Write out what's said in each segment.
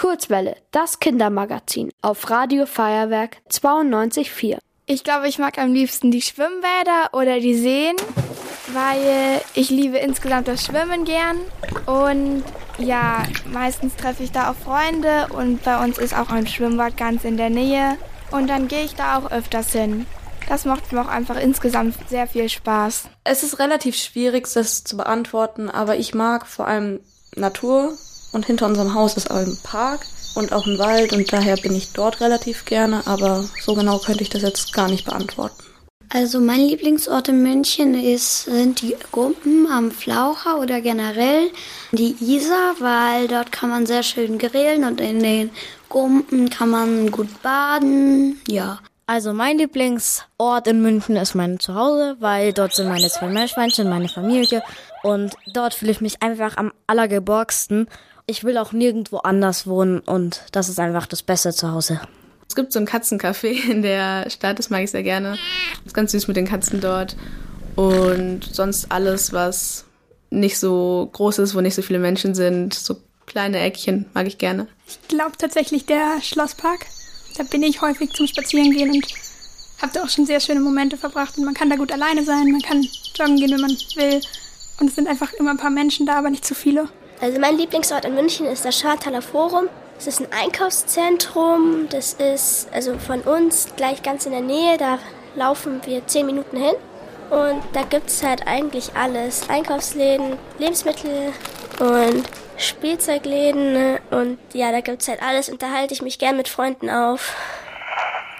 Kurzwelle, das Kindermagazin auf Radio Feuerwerk 92.4. Ich glaube, ich mag am liebsten die Schwimmbäder oder die Seen, weil ich liebe insgesamt das Schwimmen gern. Und ja, meistens treffe ich da auch Freunde und bei uns ist auch ein Schwimmbad ganz in der Nähe. Und dann gehe ich da auch öfters hin. Das macht mir auch einfach insgesamt sehr viel Spaß. Es ist relativ schwierig, das zu beantworten, aber ich mag vor allem Natur und hinter unserem Haus ist auch ein Park und auch ein Wald und daher bin ich dort relativ gerne, aber so genau könnte ich das jetzt gar nicht beantworten. Also mein Lieblingsort in München ist, sind die Gumpen am Flaucher oder generell die Isar, weil dort kann man sehr schön grillen und in den Gumpen kann man gut baden. Ja. Also mein Lieblingsort in München ist mein Zuhause, weil dort sind meine zwei Meerschweinchen, meine Familie und dort fühle ich mich einfach am allergeborgsten. Ich will auch nirgendwo anders wohnen und das ist einfach das beste Zuhause. Es gibt so ein Katzencafé in der Stadt, das mag ich sehr gerne. ist ganz süß mit den Katzen dort. Und sonst alles, was nicht so groß ist, wo nicht so viele Menschen sind, so kleine Eckchen mag ich gerne. Ich glaube tatsächlich der Schlosspark. Da bin ich häufig zum Spazierengehen und habe da auch schon sehr schöne Momente verbracht. Und man kann da gut alleine sein, man kann joggen gehen, wenn man will. Und es sind einfach immer ein paar Menschen da, aber nicht zu viele. Also mein Lieblingsort in München ist das Schartaler Forum. Das ist ein Einkaufszentrum. Das ist also von uns gleich ganz in der Nähe. Da laufen wir zehn Minuten hin. Und da gibt es halt eigentlich alles. Einkaufsläden, Lebensmittel und Spielzeugläden. Und ja, da gibt es halt alles. Und da halte ich mich gern mit Freunden auf.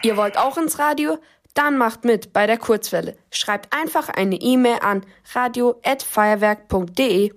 Ihr wollt auch ins Radio? Dann macht mit bei der Kurzwelle. Schreibt einfach eine E-Mail an radio@feuerwerk.de.